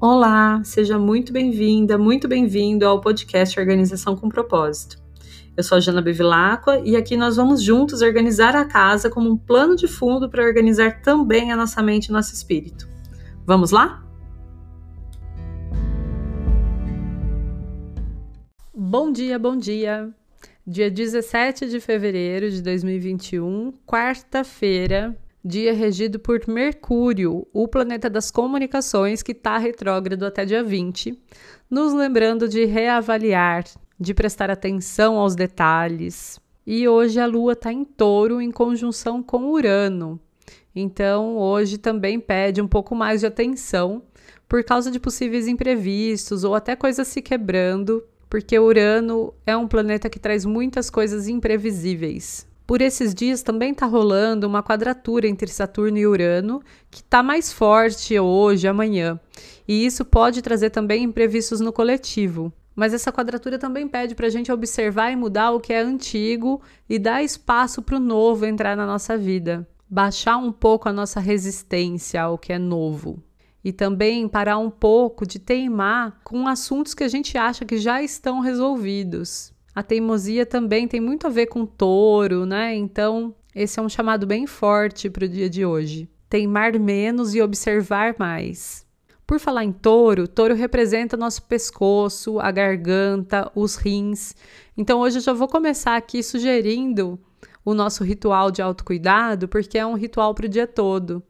Olá, seja muito bem-vinda, muito bem-vindo ao podcast Organização com Propósito. Eu sou a Jana Bevilacqua e aqui nós vamos juntos organizar a casa como um plano de fundo para organizar também a nossa mente e nosso espírito. Vamos lá? Bom dia, bom dia! Dia 17 de fevereiro de 2021, quarta-feira, dia regido por Mercúrio, o planeta das comunicações que está retrógrado até dia 20, nos lembrando de reavaliar, de prestar atenção aos detalhes. E hoje a Lua está em touro em conjunção com Urano. Então, hoje também pede um pouco mais de atenção por causa de possíveis imprevistos ou até coisas se quebrando porque Urano é um planeta que traz muitas coisas imprevisíveis. Por esses dias também está rolando uma quadratura entre Saturno e Urano, que está mais forte hoje, amanhã. E isso pode trazer também imprevistos no coletivo. Mas essa quadratura também pede para a gente observar e mudar o que é antigo e dar espaço para o novo entrar na nossa vida. Baixar um pouco a nossa resistência ao que é novo e também parar um pouco de teimar com assuntos que a gente acha que já estão resolvidos. A teimosia também tem muito a ver com touro, né? Então, esse é um chamado bem forte para o dia de hoje. Teimar menos e observar mais. Por falar em touro, touro representa nosso pescoço, a garganta, os rins. Então hoje eu já vou começar aqui sugerindo o nosso ritual de autocuidado, porque é um ritual para o dia todo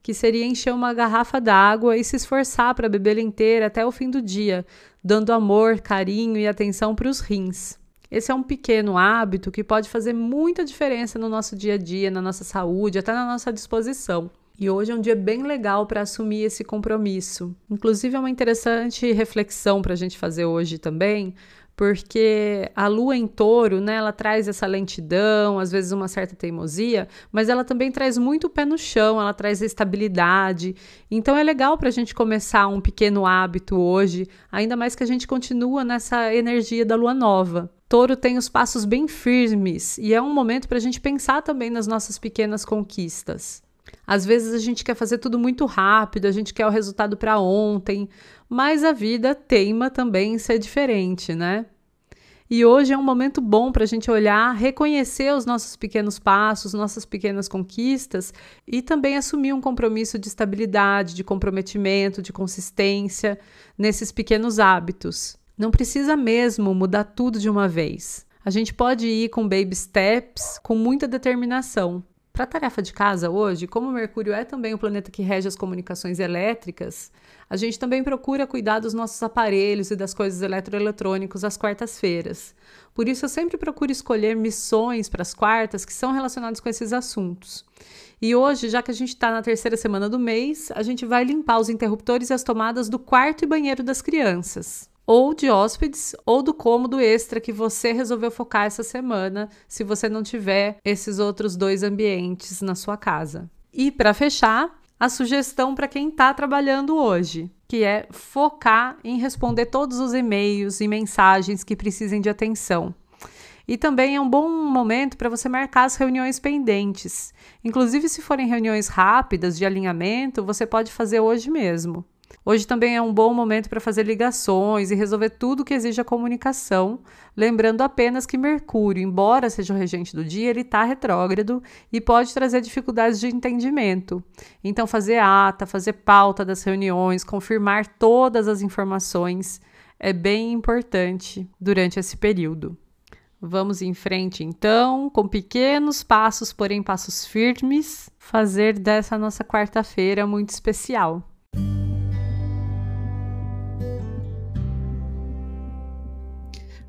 que seria encher uma garrafa d'água e se esforçar para bebê-la inteira até o fim do dia, dando amor, carinho e atenção para os rins. Esse é um pequeno hábito que pode fazer muita diferença no nosso dia a dia, na nossa saúde, até na nossa disposição. E hoje é um dia bem legal para assumir esse compromisso. Inclusive, é uma interessante reflexão para a gente fazer hoje também, porque a lua em touro, né, ela traz essa lentidão, às vezes uma certa teimosia, mas ela também traz muito pé no chão, ela traz estabilidade. Então é legal para a gente começar um pequeno hábito hoje, ainda mais que a gente continua nessa energia da lua nova. Touro tem os passos bem firmes e é um momento para a gente pensar também nas nossas pequenas conquistas. Às vezes a gente quer fazer tudo muito rápido, a gente quer o resultado para ontem, mas a vida teima também em ser diferente, né? E hoje é um momento bom para a gente olhar, reconhecer os nossos pequenos passos, nossas pequenas conquistas e também assumir um compromisso de estabilidade, de comprometimento, de consistência nesses pequenos hábitos. Não precisa mesmo mudar tudo de uma vez. A gente pode ir com baby steps, com muita determinação. Para a tarefa de casa hoje, como Mercúrio é também o planeta que rege as comunicações elétricas, a gente também procura cuidar dos nossos aparelhos e das coisas eletroeletrônicos às quartas-feiras. Por isso, eu sempre procuro escolher missões para as quartas que são relacionadas com esses assuntos. E hoje, já que a gente está na terceira semana do mês, a gente vai limpar os interruptores e as tomadas do quarto e banheiro das crianças ou de hóspedes ou do cômodo extra que você resolveu focar essa semana, se você não tiver esses outros dois ambientes na sua casa. E para fechar, a sugestão para quem está trabalhando hoje, que é focar em responder todos os e-mails e mensagens que precisem de atenção. E também é um bom momento para você marcar as reuniões pendentes. Inclusive, se forem reuniões rápidas de alinhamento, você pode fazer hoje mesmo. Hoje também é um bom momento para fazer ligações e resolver tudo que exige a comunicação, lembrando apenas que Mercúrio, embora seja o regente do dia, ele está retrógrado e pode trazer dificuldades de entendimento. Então, fazer ata, fazer pauta das reuniões, confirmar todas as informações é bem importante durante esse período. Vamos em frente então, com pequenos passos, porém passos firmes, fazer dessa nossa quarta-feira muito especial.